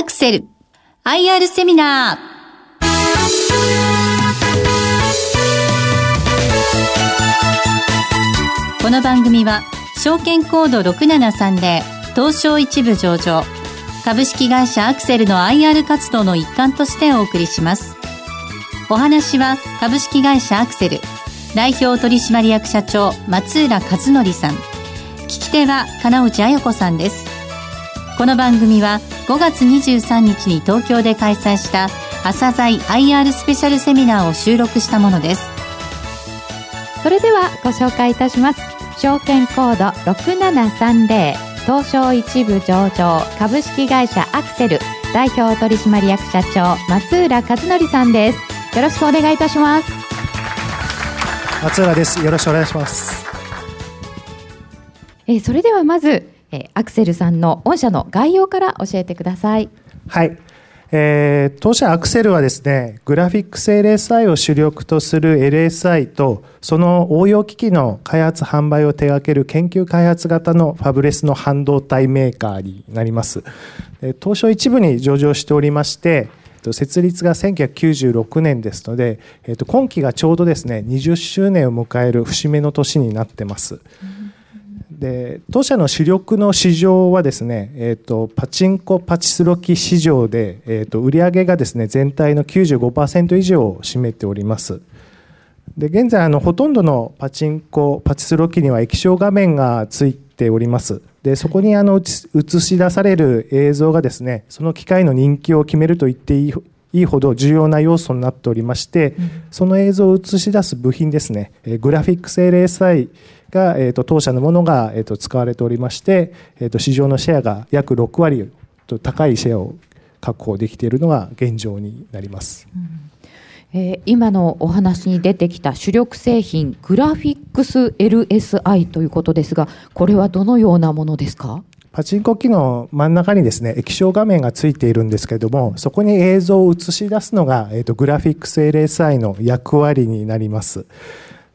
アクセル IR セミナー。この番組は証券コード6730東証一部上場。株式会社アクセルの IR 活動の一環としてお送りします。お話は株式会社アクセル代表取締役社長松浦和則さん。聞き手は金内彩子さんです。この番組は5月23日に東京で開催した朝鮮 IR スペシャルセミナーを収録したものです。それではご紹介いたします。証券コード6730東証一部上場株式会社アクセル代表取締役社長松浦和則さんです。よろしくお願いいたします。松浦です。よろしくお願いします。えー、それではまず、えー、アクセルさんの御社の概要から教えてくださいはいえー、当社アクセルはですね、グラフィックス LSI を主力とする LSI と、その応用機器の開発販売を手掛ける研究開発型のファブレスの半導体メーカーになります。東証一部に上場しておりまして、設立が1996年ですので、今期がちょうどですね、20周年を迎える節目の年になってます。うんで当社の主力の市場はですね、えーと、パチンコパチスロ機市場で、えーと、売上がですね全体の95%以上を占めております。で現在あのほとんどのパチンコパチスロ機には液晶画面がついております。でそこにあの映し出される映像がですねその機械の人気を決めると言っていいいいほど重要な要素になっておりまして、うん、その映像を映し出す部品ですね、グラフィックス LSI が、えーと、当社のものが、えーと、使われておりまして、えーと、市場のシェアが約6割と高いシェアを確保できているのが現状になります。うんえー、今のお話に出てきた主力製品グラフィックス LSI ということですがこれはどのようなものですか？パチンコ機の真ん中にですね液晶画面がついているんですけれどもそこに映像を映し出すのが、えーとグラフィックス LSI の役割になります。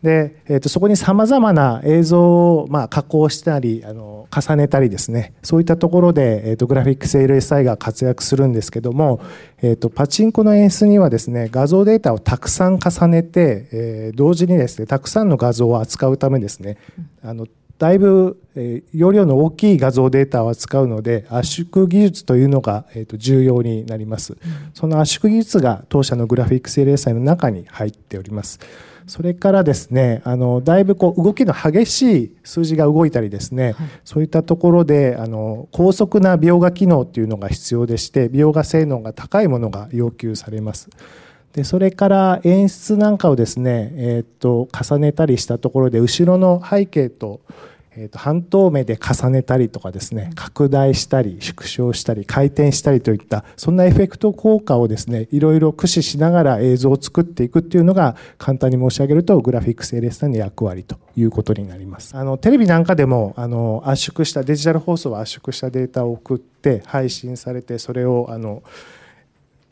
で、えー、とそこにさまざまな映像を、まあ、加工したりあの重ねたりですね。そういったところで、えー、とグラフィックス LSI が活躍するんですけども、えー、とパチンコの演出にはですね画像データをたくさん重ねて、えー、同時にですねたくさんの画像を扱うためですねあのだいぶ、えー、容量の大きい画像データを扱うので圧縮技術というのが、えー、と重要になります、うん、その圧縮技術が当社のグラフィックス LSI の中に入っておりますそれからですね、あの、だいぶこう動きの激しい数字が動いたりですね、はい、そういったところで、あの、高速な描画機能っていうのが必要でして、描画性能が高いものが要求されます。で、それから演出なんかをですね、えっ、と、重ねたりしたところで、後ろの背景と、えー、と半透明で重ねたりとかですね拡大したり縮小したり回転したりといったそんなエフェクト効果をですねいろいろ駆使しながら映像を作っていくっていうのが簡単に申し上げるとグラフィックス LS の役割ということになります。あのテレビなんかでもあの圧縮したデジタル放送は圧縮したデータを送って配信されてそれをあの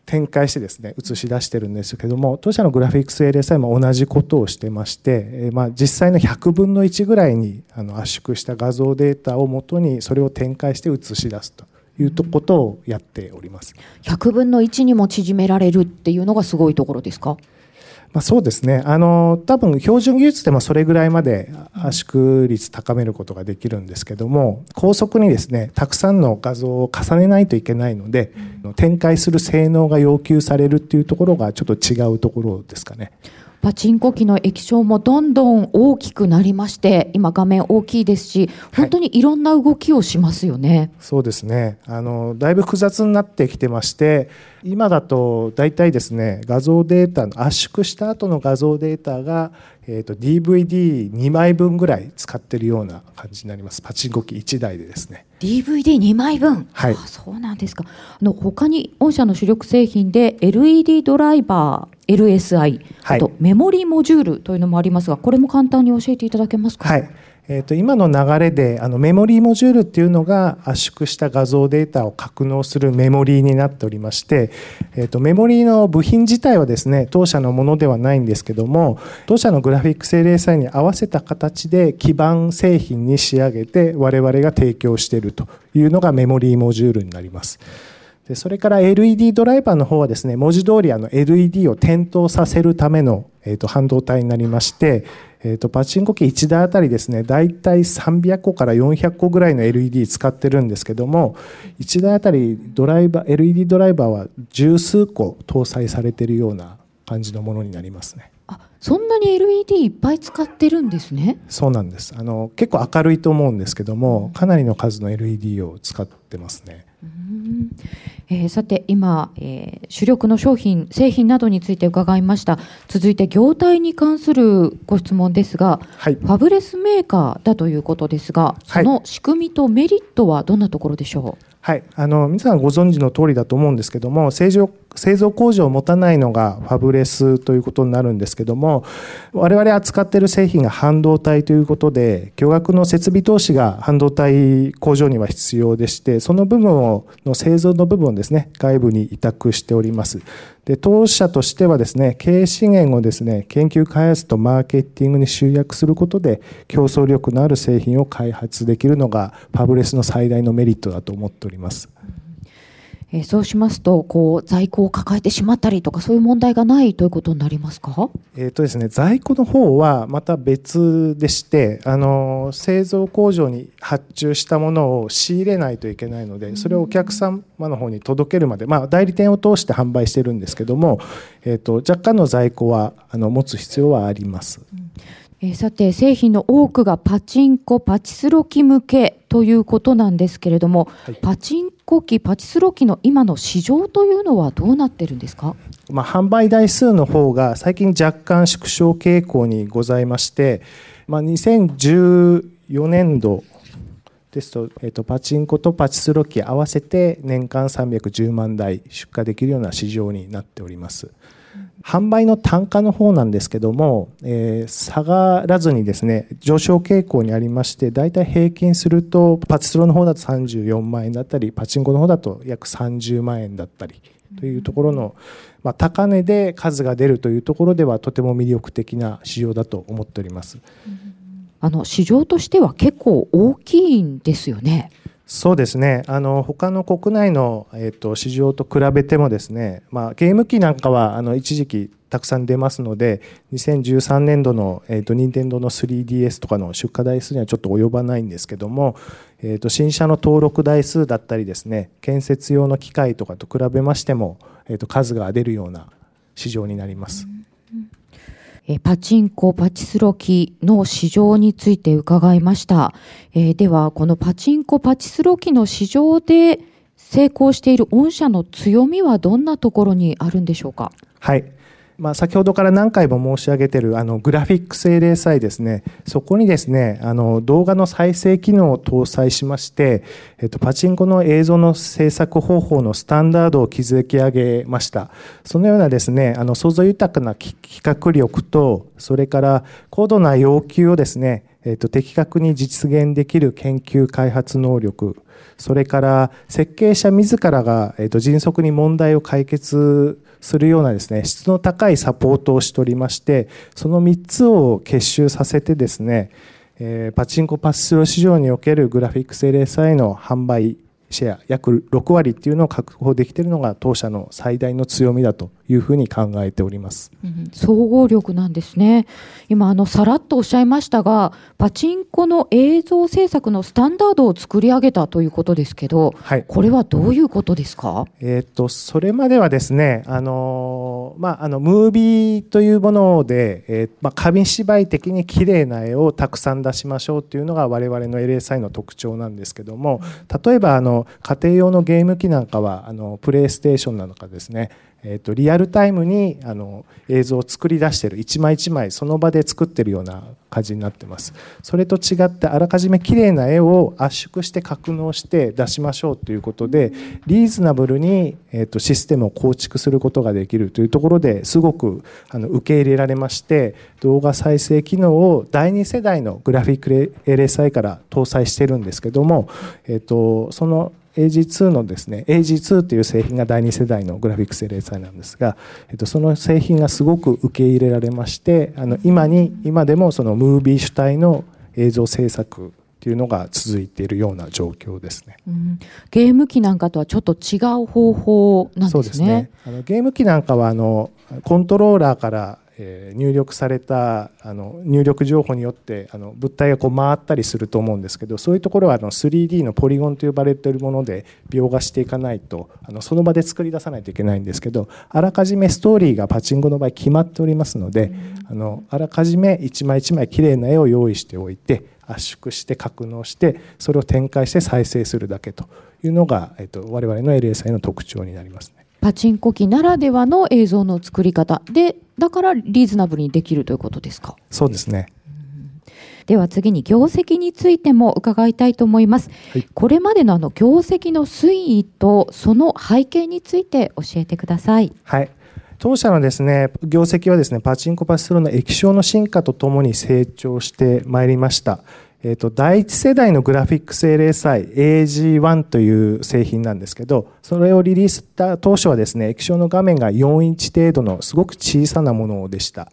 展開してですね映し出してるんですけども当社のグラフィックス LSI も同じことをしてまして、えまあ、実際の100分の1ぐらいにあの圧縮した画像データをもとにそれを展開して映し出すということをやっております。100分の1にも縮められるっていうのがすごいところですか？まあ、そうですねあの多分標準技術でもそれぐらいまで圧縮率高めることができるんですけども高速にですねたくさんの画像を重ねないといけないので展開する性能が要求されるっていうところがちょっと違うところですかね。パチンコ機の液晶もどんどん大きくなりまして今画面大きいですし本当にいろんな動きをしますよね、はい、そうですね。あのだいぶ複雑になってきてまして今だと大体ですね画像データの圧縮した後の画像データが、えーと、DVD2 枚分ぐらい使ってるような感じになります。パチンコ機1台でですね。DVD2 枚分？はい。そうなんですか。あの他に御社の主力製品で LED ドライバー LSI あとメモリーモジュールというのもありますがこれも簡単に教えていただけますか？はいえー、と今の流れであのメモリーモジュールっていうのが圧縮した画像データを格納するメモリーになっておりまして、えー、とメモリーの部品自体はですね当社のものではないんですけども当社のグラフィック精霊祭に合わせた形で基板製品に仕上げて我々が提供しているというのがメモリーモジュールになります。でそれから LED ドライバーの方はですね文字通りあの LED を点灯させるための、えー、と半導体になりまして、えー、とパチンコ機1台あたりですね大体300個から400個ぐらいの LED 使ってるんですけども1台あたりドライバー LED ドライバーは十数個搭載されているような感じのものになりますね。あそんなに LED いっぱい使ってるんですね。そうなんです。あの結構明るいと思うんですけども、かなりの数の LED を使ってますね。えー、さて今、えー、主力の商品製品などについて伺いました。続いて業態に関するご質問ですが、はい、ファブレスメーカーだということですがその仕組みとメリットはどんなところでしょう、はい、あの皆さんご存知の通りだと思うんですけども製造製造工場を持たないのがファブレスということになるんですけども我々扱っている製品が半導体ということで巨額の設備投資が半導体工場には必要でしてその部分をの製造の部分をですね外部に委託しておりますで当社としてはですね経営資源をですね研究開発とマーケティングに集約することで競争力のある製品を開発できるのがファブレスの最大のメリットだと思っております。えー、そうしますとこう在庫を抱えてしまったりとかそういう問題がないということになりますか、えーとですね、在庫の方はまた別でしてあの製造工場に発注したものを仕入れないといけないのでそれをお客様の方に届けるまで、まあ、代理店を通して販売してるんですけども、えーと、若干の在庫はあの持つ必要はあります。うんえさて製品の多くがパチンコパチスロ機向けということなんですけれども、はい、パチンコ機パチスロ機の今の市場というのはどうなってるんですか、まあ、販売台数の方が最近若干縮小傾向にございまして、まあ、2014年度ですと,、えー、とパチンコとパチスロ機合わせて年間310万台出荷できるような市場になっております。販売の単価の方なんですけども、えー、下がらずにですね上昇傾向にありまして大体平均するとパチスロの方だと34万円だったりパチンコの方だと約30万円だったりというところの、まあ、高値で数が出るというところではとても魅力的な市場だと思っております。あの市場としては結構大きいんですよね。そうですねあの他の国内の、えーと、市場と比べてもですね、まあ、ゲーム機なんかはあの一時期たくさん出ますので2013年度の、えーと、任天堂の 3DS とかの出荷台数にはちょっと及ばないんですけども、えーと、新車の登録台数だったりですね建設用の機械とかと比べましても、えー、と数が出るような市場になります。えパチンコ、パチスロ機の市場について伺いました。え、では、このパチンコ、パチスロ機の市場で成功している御社の強みはどんなところにあるんでしょうか？はい。まあ、先ほどから何回も申し上げているあのグラフィック精霊祭ですね、そこにですね、あの動画の再生機能を搭載しまして、えっと、パチンコの映像の制作方法のスタンダードを築き上げました。そのようなですね、あの想像豊かな企画力と、それから高度な要求をですね、えっと、的確に実現できる研究開発能力、それから設計者自らが、えっと、迅速に問題を解決するようなですね、質の高いサポートをしておりまして、その3つを結集させてですね、えー、パチンコパススロ市場におけるグラフィックス LSI の販売シェア約6割っていうのを確保できているのが当社の最大の強みだというふうに考えております、うん、総合力なんですね。今あのさらっとおっしゃいましたがパチンコの映像制作のスタンダードを作り上げたということですけど、はい、これはどういうことですか、えー、っとそれまではですねあの、まあ、あのムービーというもので、えーまあ、紙芝居的に綺麗な絵をたくさん出しましょうというのが我々の LSI の特徴なんですけども例えばあの家庭用のゲーム機なんかはあのプレイステーションなのかですねえーと、リアルタイムにあの映像を作り出してる一枚一枚その場で作ってるような感じになってます。それと違ってあらかじめ綺麗な絵を圧縮して格納して出しましょうということでリーズナブルに、えーと、システムを構築することができるというところですごくあの受け入れられまして動画再生機能を第2世代のグラフィック LSI から搭載してるんですけども、えーとその AG2 のですね AG2 という製品が第2世代のグラフィックスレーサーなんですが、えっと、その製品がすごく受け入れられましてあの今に今でもそのムービー主体の映像制作っっていうのが続いているような状況ですね。うん、ゲーム機なんかとはちょっと違う方法なんですね。そうですねあのゲーム機なんかはあのコントローラーからえ、入力されたあの入力情報によってあの物体がこう回ったりすると思うんですけどそういうところはあの 3D のポリゴンと呼ばれているもので描画していかないとあのその場で作り出さないといけないんですけどあらかじめストーリーがパチンコの場合決まっておりますので、あのあらかじめ一枚一枚きれいな絵を用意しておいて圧縮して格納してそれを展開して再生するだけというのが、えっと、我々の LSI の特徴になりますね。パチンコ機ならではの映像の作り方。でだからリーズナブルにできるということですか？そうですね。では次に業績についても伺いたいと思います、はい、これまでのあの業績の推移とその背景について教えてください。はい。当社のですね業績はですねパチンコパチスローの液晶の進化とともに成長してまいりましたえっ、ー、と、第一世代のグラフィックス LSI AG1 という製品なんですけど、それをリリースした当初はですね、液晶の画面が4インチ程度のすごく小さなものでした。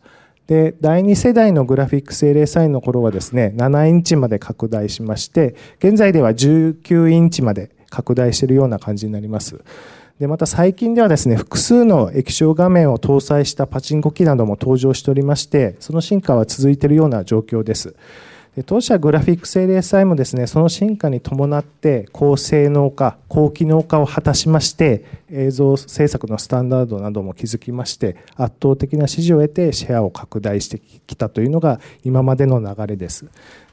で、第二世代のグラフィックス LSI の頃はですね、7インチまで拡大しまして、現在では19インチまで拡大しているような感じになります。で、また最近ではですね、複数の液晶画面を搭載したパチンコ機なども登場しておりまして、その進化は続いているような状況です。当社グラフィックス LSI もですねその進化に伴って高性能化高機能化を果たしまして映像制作のスタンダードなども築きまして圧倒的な支持を得てシェアを拡大してきたというのが今までの流れです。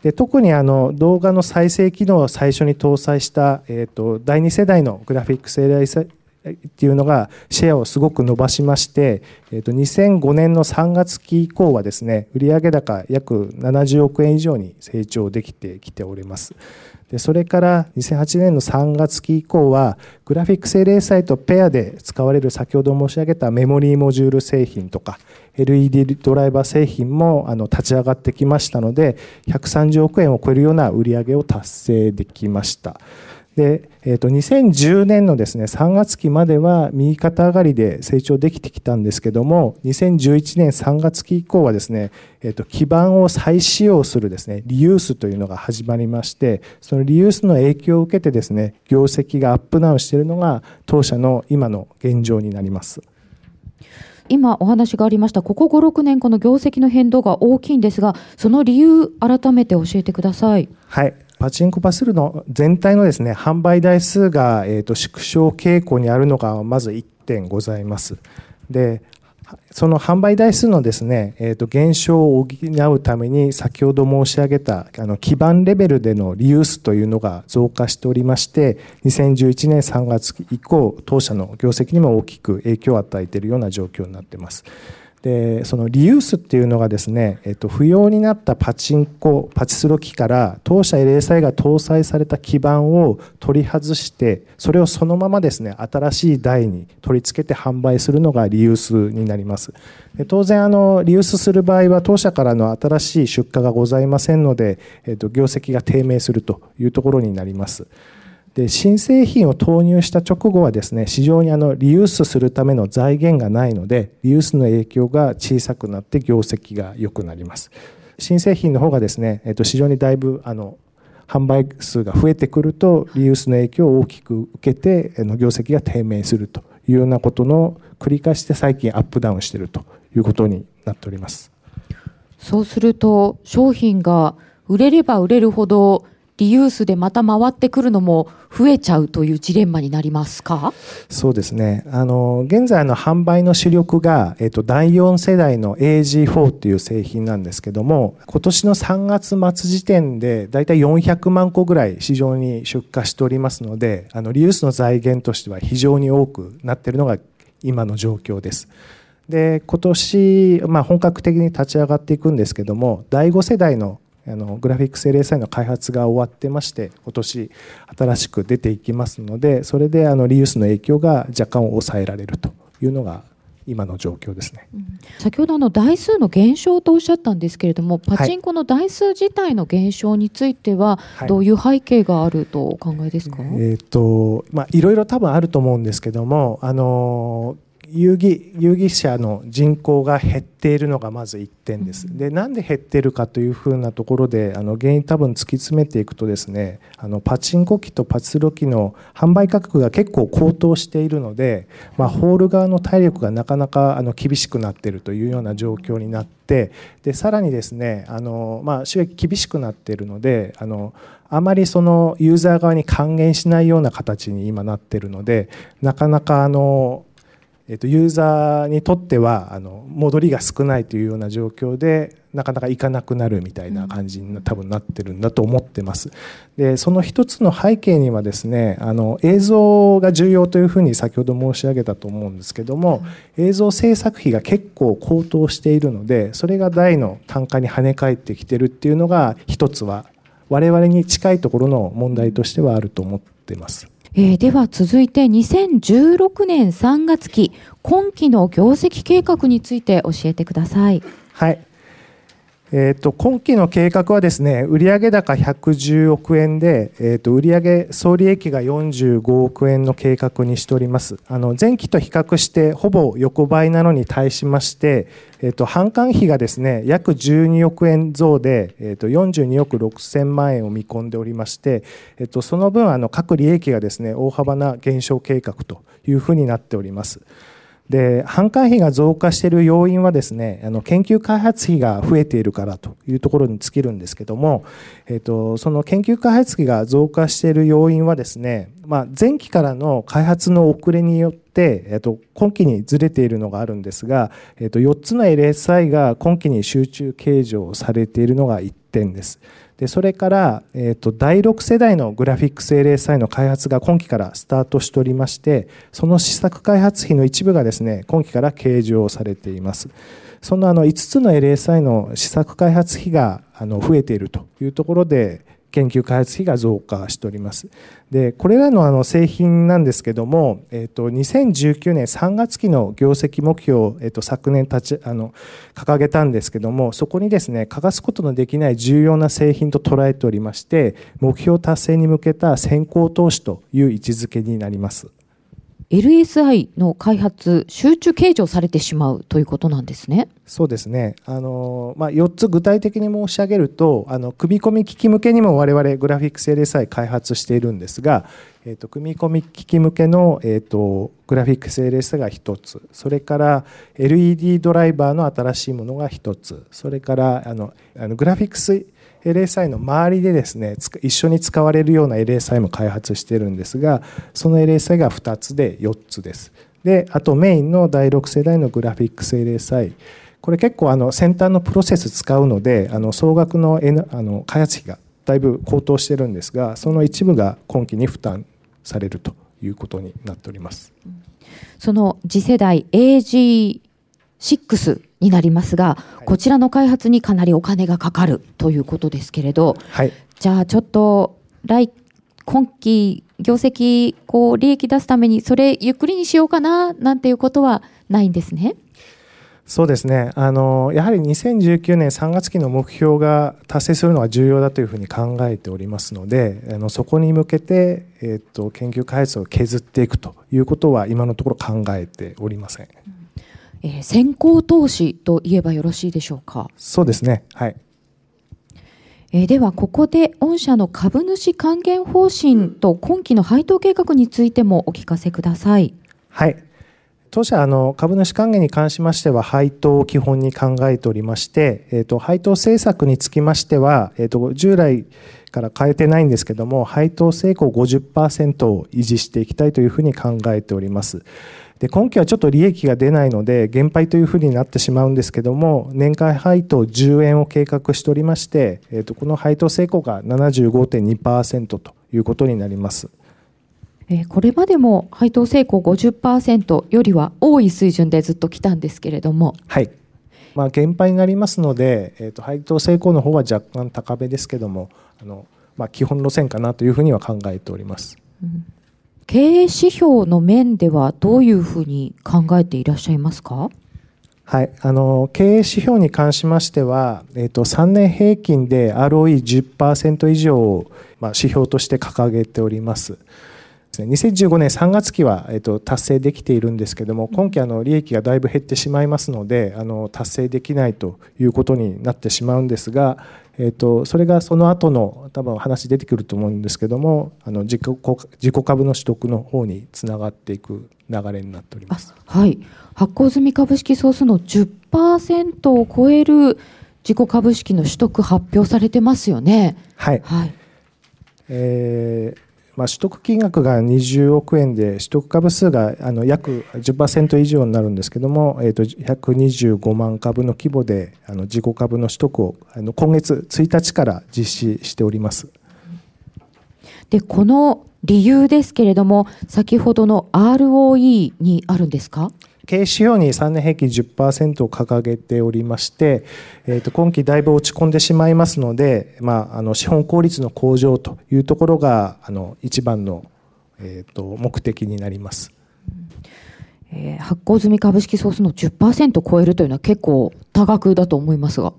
で特にあの動画の再生機能を最初に搭載した、えーと、第2世代のグラフィックス LSI っていうのがシェアをすごく伸ばしまして、えー、と2005年の3月期以降はですね売上高約70億円以上に成長できてきております。でそれから2008年の3月期以降はグラフィックス LA サイトペアで使われる先ほど申し上げたメモリーモジュール製品とか LED ドライバー製品もあの立ち上がってきましたので130億円を超えるような売り上げを達成できました。で、えー、と2010年のですね3月期までは右肩上がりで成長できてきたんですけども2011年3月期以降はですね、えー、と基盤を再使用するですねリユースというのが始まりましてそのリユースの影響を受けてですね業績がアップダウンしているのが当社の今の現状になります。今お話がありましたここ56年この業績の変動が大きいんですがその理由改めて教えてください。はいパチンコパスルの全体のですね、販売台数が、えーと、縮小傾向にあるのがまず1点ございます。で、その販売台数のですね、えー、と減少を補うために先ほど申し上げたあの基盤レベルでのリユースというのが増加しておりまして2011年3月以降当社の業績にも大きく影響を与えているような状況になっています。でそのリユースっていうのがですね、えっと、不要になったパチンコパチスロ機から当社 LSI が搭載された基板を取り外してそれをそのままですね新しい台に取り付けて販売するのがリユースになります。で当然あのリユースする場合は当社からの新しい出荷がございませんので、えっと、業績が低迷するというところになります。で新製品を投入した直後はですね市場にあのリユースするための財源がないのでリユースの影響が小さくなって業績が良くなります。新製品の方がですね、えっと、市場にだいぶあの販売数が増えてくるとリユースの影響を大きく受けて業績が低迷するというようなことの繰り返して最近アップダウンしているということになっております。そうすると商品が売れれば売れるほどリユースでまた回ってくるのも増えちゃうというジレンマになりますか？そうですね。あの、現在の販売の主力が、えっと、第4世代の AG4 っていう製品なんですけども、今年の3月末時点でだいたい400万個ぐらい市場に出荷しておりますので、あの、リユースの財源としては非常に多くなっているのが今の状況です。で、今年、まあ、本格的に立ち上がっていくんですけども、第5世代のあのグラフィックス LSI の開発が終わってまして今年新しく出ていきますのでそれであのリユースの影響が若干抑えられるというのが今の状況ですね、うん、先ほどあの台数の減少とおっしゃったんですけれどもパチンコの台数自体の減少についてはどういう背景があるとお考えですか、はい、えーとまあ、いろいろ多分あると思うんですけどもあの遊戯遊戯者の人口が減っているのがまず1点です。でなんで減っているかというふうなところであの原因多分突き詰めていくとですねあのパチンコ機とパチロ機の販売価格が結構高騰しているので、まあ、ホール側の体力がなかなかあの厳しくなっているというような状況になってでさらにですねあの、まあ、収益厳しくなっているのであのあまりそのユーザー側に還元しないような形に今なっているのでなかなかあのえー、とユーザーにとってはあの戻りが少ないというような状況でなかなか行かなくなるみたいな感じに多分なってるんだと思ってます。でその一つの背景にはですねあの映像が重要というふうに先ほど申し上げたと思うんですけども映像制作費が結構高騰しているのでそれが大の単価に跳ね返ってきてるっていうのが一つは我々に近いところの問題としてはあると思ってます。えー、では続いて2016年3月期今期の業績計画について教えてください。はいえーと、今期の計画はですね売上高110億円で、えーと、売上総利益が45億円の計画にしておりますあの前期と比較してほぼ横ばいなのに対しまして、えーと、販管費がですね約12億円増で、えー、と42億6000万円を見込んでおりまして、えー、とその分あの各利益がですね大幅な減少計画というふうになっております。で販管費が増加している要因はですねあの研究開発費が増えているからというところに尽きるんですけども、えーと、その研究開発費が増加している要因はですね、まあ、前期からの開発の遅れによって、えーと、今期にずれているのがあるんですが、えーと、と4つの LSI が今期に集中計上されているのが1点です。でそれから、えーと、第6世代のグラフィックス LSI の開発が今期からスタートしておりましてその試作開発費の一部がですね今期から計上されています。そのあの5つの LSI の試作開発費があの増えているというところで研究開発費が増加しております。でこれらのあの製品なんですけども、えっ、と2019年3月期の業績目標を、えっ、と昨年立ちあの掲げたんですけどもそこにですね欠かすことのできない重要な製品と捉えておりまして目標達成に向けた先行投資という位置づけになります。LSI の開発、集中計上されてしまうということなんですね。そうですね。あの、まあ、4つ具体的に申し上げると、あの、組み込み機器向けにも我々グラフィックス LSI 開発しているんですが、えっ、ー、と、組み込み機器向けの、えっ、ー、と、グラフィックス LSI が1つ、それから LED ドライバーの新しいものが1つ、それから、あの、あのグラフィックス LSI の周りでですね一緒に使われるような LSI も開発しているんですがその LSI が2つで4つです。であとメインの第6世代のグラフィックス LSI これ結構あの先端のプロセス使うのであの総額の,、N、あの開発費がだいぶ高騰してるんですがその一部が今期に負担されるということになっております。その次世代 AG6 になりますが、はい、こちらの開発にかなりお金がかかるということですけれど、はい、じゃあちょっと来今期業績こう利益出すためにそれゆっくりにしようかななんていうことはないんですね？そうですねあのやはり2019年3月期の目標が達成するのが重要だというふうに考えておりますのであのそこに向けて、えーと、と研究開発を削っていくということは今のところ考えておりません。うんえー、先行投資と言えばよろしいでしょうか？そうですね。はい。えー、ではここで御社の株主還元方針と今期の配当計画についてもお聞かせください。はい。当社あの株主還元に関しましては配当を基本に考えておりまして、えーと、配当政策につきましては、えーと従来から変えてないんですけども配当成功50%を維持していきたいというふうに考えております。で今期はちょっと利益が出ないので減配というふうになってしまうんですけども年間配当10円を計画しておりまして、えー、とこの配当成功が75.2%ということになります。えこれまでも配当成功50%よりは多い水準でずっと来たんですけれども。はい。まあ、減配になりますので、えー、と配当成功の方は若干高めですけども、あのまあ、基本路線かなというふうには考えております。うん経営指標の面ではどういうふうに考えていらっしゃいますか？はい、あの経営指標に関しましては、えーと、3年平均で ROE10% 以上を、まあ、指標として掲げております。ですね、2015年3月期は、えっと、達成できているんですけども、今期あの利益がだいぶ減ってしまいますので、あの達成できないということになってしまうんですが、えっと、それがその後の多分話出てくると思うんですけども、あの自己自己株の取得の方につながっていく流れになっております。はい、発行済み株式総数の10%を超える自己株式の取得発表されてますよね。はい。はい、えーまあ、取得金額が20億円で、取得株数があの約10%以上になるんですけども、えー、と125万株の規模であの自己株の取得をあの今月1日から実施しております。でこの理由ですけれども、先ほどの ROE にあるんですか？経営指標に3年平均10%を掲げておりまして、えー、と今期だいぶ落ち込んでしまいますので、まあ、あの資本効率の向上というところがあの一番の、えー、と目的になります。えー、発行済み株式総数の10%超えるというのは結構多額だと思いますが。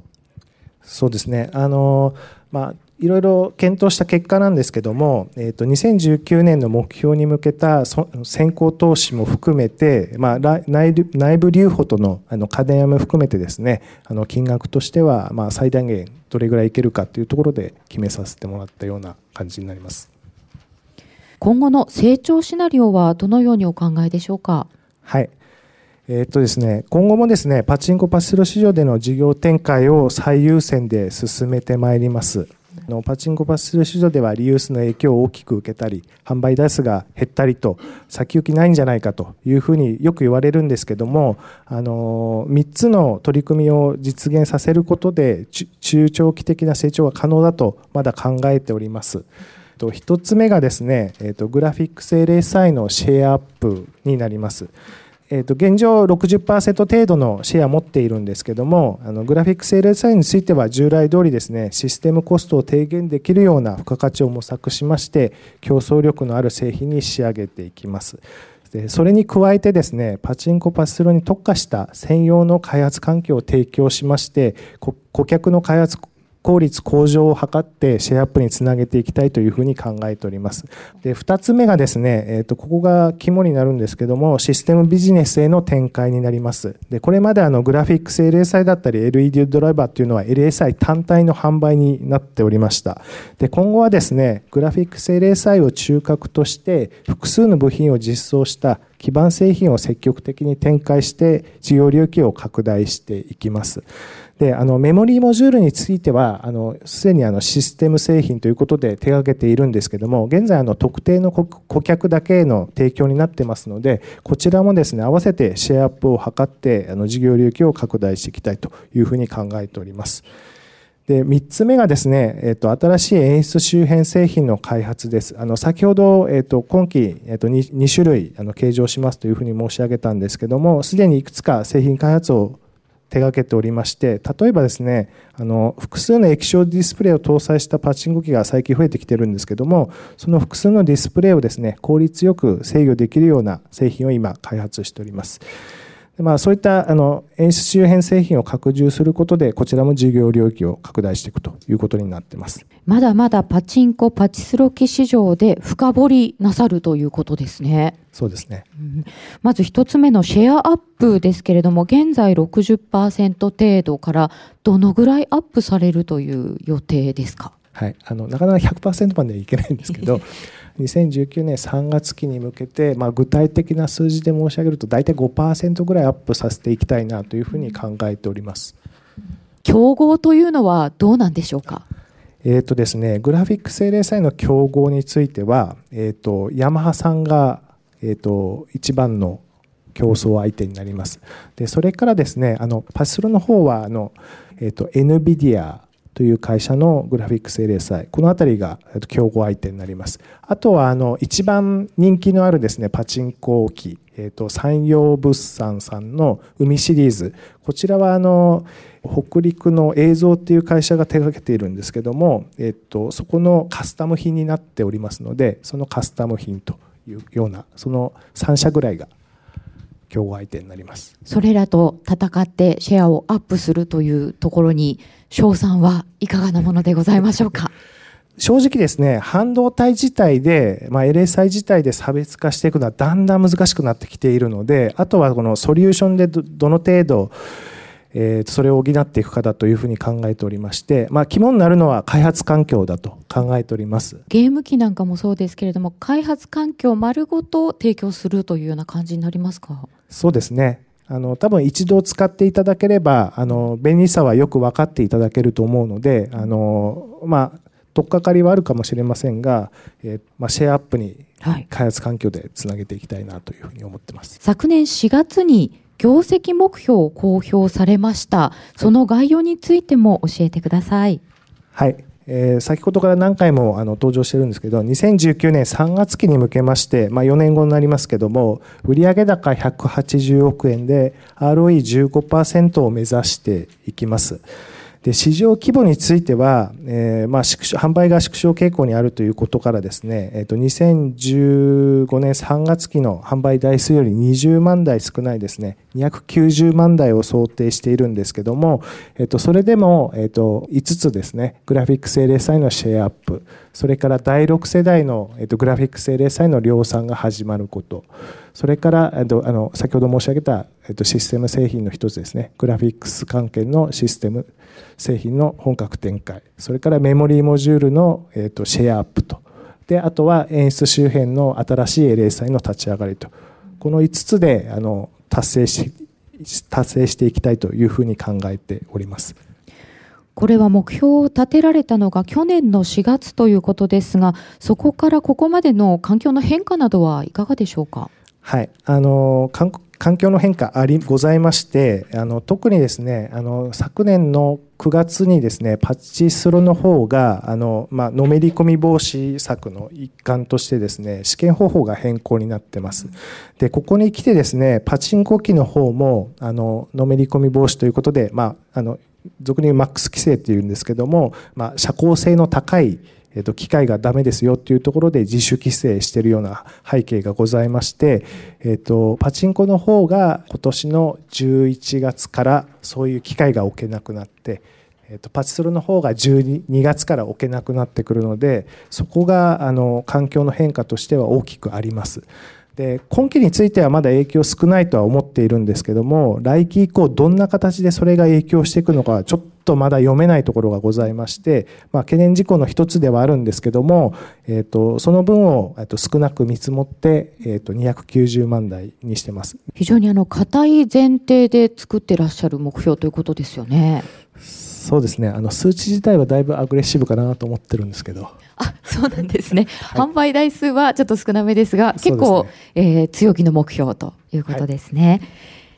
そうですね。あの、まあ、いろいろ検討した結果なんですけども、えー、と2019年の目標に向けた先行投資も含めて、まあ、内部留保とのあの家電も含めてですねあの金額としてはまあ最大限どれぐらいいけるかというところで決めさせてもらったような感じになります今後の成長シナリオはどのようにお考えでしょうか？はいえー、っとですね、今後もですねパチンコパチスロ市場での事業展開を最優先で進めてまいります。のパチンコパス市場ではリユースの影響を大きく受けたり販売台数が減ったりと先行きないんじゃないかというふうによく言われるんですけどもあの3つの取り組みを実現させることで中長期的な成長が可能だとまだ考えております。1つ目がですね、えー、とグラフィックス LSI のシェアアップになります。えー、と現状60%程度のシェアを持っているんですけどもあのグラフィックス LSI については従来通りですねシステムコストを低減できるような付加価値を模索しまして競争力のある製品に仕上げていきます。でそれに加えてですねパチンコパチスロに特化した専用の開発環境を提供しまして顧客の開発効率向上を図ってシェアアップにつなげていきたいというふうに考えております。で、二つ目がですね、えっ、ー、と、ここが肝になるんですけども、システムビジネスへの展開になります。で、これまであの、グラフィックス LSI だったり LED ドライバーっていうのは LSI 単体の販売になっておりました。で、今後はですね、グラフィックス LSI を中核として複数の部品を実装した基盤製品を積極的に展開して事業領域を拡大していきます。で、あの、メモリーモジュールについては、あの、すでにあの、システム製品ということで手掛けているんですけども、現在あの、特定の顧客だけの提供になってますので、こちらもですね、合わせてシェアアップを図って、あの、事業領域を拡大していきたいというふうに考えております。で、3つ目がですね、えっ、と、新しい演出周辺製品の開発です。あの、先ほど、えっ、と、今期、えっ、と2、2種類、あの、計上しますというふうに申し上げたんですけども、すでにいくつか製品開発を手掛けておりまして例えばですねあの複数の液晶ディスプレイを搭載したパチンコ機が最近増えてきてるんですけどもその複数のディスプレイをですね効率よく制御できるような製品を今開発しております。まあ、そういったあの演出周辺製品を拡充することでこちらも事業領域を拡大していくということになっています。まだまだパチンコパチスロ機市場で深掘りなさるということですね。そうですね、うん、まず一つ目のシェアアップですけれども現在60%程度からどのぐらいアップされるという予定ですか？はい、あのなかなか100%まではいけないんですけど 2019年3月期に向けて、まあ、具体的な数字で申し上げると大体5%ぐらいアップさせていきたいなというふうに考えております。競合というのはどうなんでしょうか？えーとですね、グラフィック精霊祭の競合については、えーと、ヤマハさんが、えーと、一番の競争相手になります。でそれからですねあのパスロの方はあの、えーと、と NVIDIA という会社のグラフィックス LSI、この辺りが競合相手になります。あとは、あの、一番人気のあるですね、パチンコ機、えっ、ー、と、山陽物産さんの海シリーズ。こちらは、あの、北陸の映像っていう会社が手掛けているんですけども、えっ、ー、と、そこのカスタム品になっておりますので、そのカスタム品というような、その3社ぐらいが競合相手になります。それらと戦ってシェアをアップするというところに賞賛はいかがなものでございましょうか？正直ですね、半導体自体で、まあ、LSI 自体で差別化していくのはだんだん難しくなってきているので、あとはこのソリューションでどの程度、えー、それを補っていくかだというふうに考えておりまして、まあ、肝になるのは開発環境だと考えております。ゲーム機なんかもそうですけれども開発環境丸ごと提供するというような感じになりますか？そうですね。あの多分一度使っていただければあの便利さはよく分かっていただけると思うのであの、まあ、取っかかりはあるかもしれませんが、えーまあ、シェアアップに開発環境でつなげていきたいなというふうに思ってます、はい、昨年4月に業績目標を公表されました。その概要についても教えてください。はい。えー、先ほどから何回もあの登場してるんですけど、2019年3月期に向けまして、まあ、4年後になりますけども、売上高180億円で ROE15% を目指していきます。で市場規模については、えーまあ、販売が縮小傾向にあるということからですね、えー、と2015年3月期の販売台数より20万台少ないですね290万台を想定しているんですけども、えー、とそれでも、えー、と5つですねグラフィックス LSI のシェアアップそれから第6世代の、えー、とグラフィックス LSI の量産が始まること。それから、えー、とあの先ほど申し上げた、えー、とシステム製品の一つですねグラフィックス関係のシステム製品の本格展開それからメモリーモジュールの、えーと、シェアアップとであとは演出周辺の新しい LSI の立ち上がりとこの5つであの達成し達成していきたいというふうに考えております。これは目標を立てられたのが去年の4月ということですが、そこからここまでの環境の変化などはいかがでしょうか？はい、あの環境の変化ありございましてあの特にですねあの昨年の9月にですねパッチスロの方があの、まあのめり込み防止策の一環としてですね試験方法が変更になってます。でここに来てですねパチンコ機の方もあののめり込み防止ということで、まあ、あの俗に言うマックス規制っていうんですけども、まあ、社交性の高いえっと、機械がダメですよっていうところで自主規制してるような背景がございまして、えっと、パチンコの方が今年の11月からそういう機械が置けなくなって、えっと、パチスロの方が12月から置けなくなってくるのでそこがあの環境の変化としては大きくあります。で今期についてはまだ影響少ないとは思っているんですけども来期以降どんな形でそれが影響していくのかちょっとまだ読めないところがございまして、まあ、懸念事項の一つではあるんですけども、えーと、その分を、えー、と少なく見積もって、えーと、290万台にしてます。非常にあの固い前提で作ってらっしゃる目標ということですよね。そうですね。あの数値自体はだいぶアグレッシブかなと思ってるんですけどあそうなんですね、はい、販売台数はちょっと少なめですが結構、ねえー、強気の目標ということですね、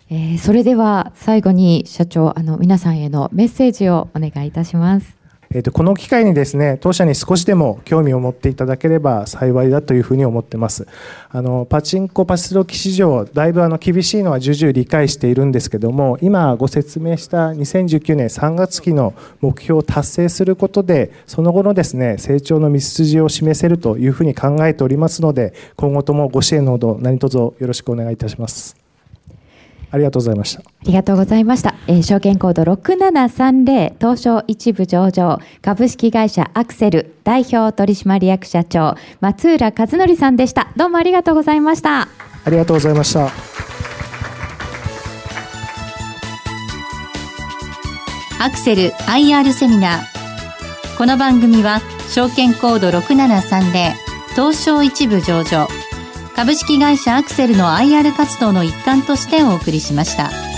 はい、えー、それでは最後に社長あの皆さんへのメッセージをお願いいたしますえー、とこの機会にですね当社に少しでも興味を持っていただければ幸いだというふうに思ってます。あのパチンコパチスロ機市場だいぶあの厳しいのは重々理解しているんですけども今ご説明した2019年3月期の目標を達成することでその後のですね成長の道筋を示せるというふうに考えておりますので今後ともご支援のほど何卒よろしくお願いいたします。ありがとうございました。ありがとうございました。えー、証券コード6730東証一部上場株式会社アクセル代表取締役社長松浦和則さんでした。どうもありがとうございました。ありがとうございました。アクセル IR セミナー。この番組は証券コード6730東証一部上場株式会社アクセルの IR 活動の一環としてお送りしました。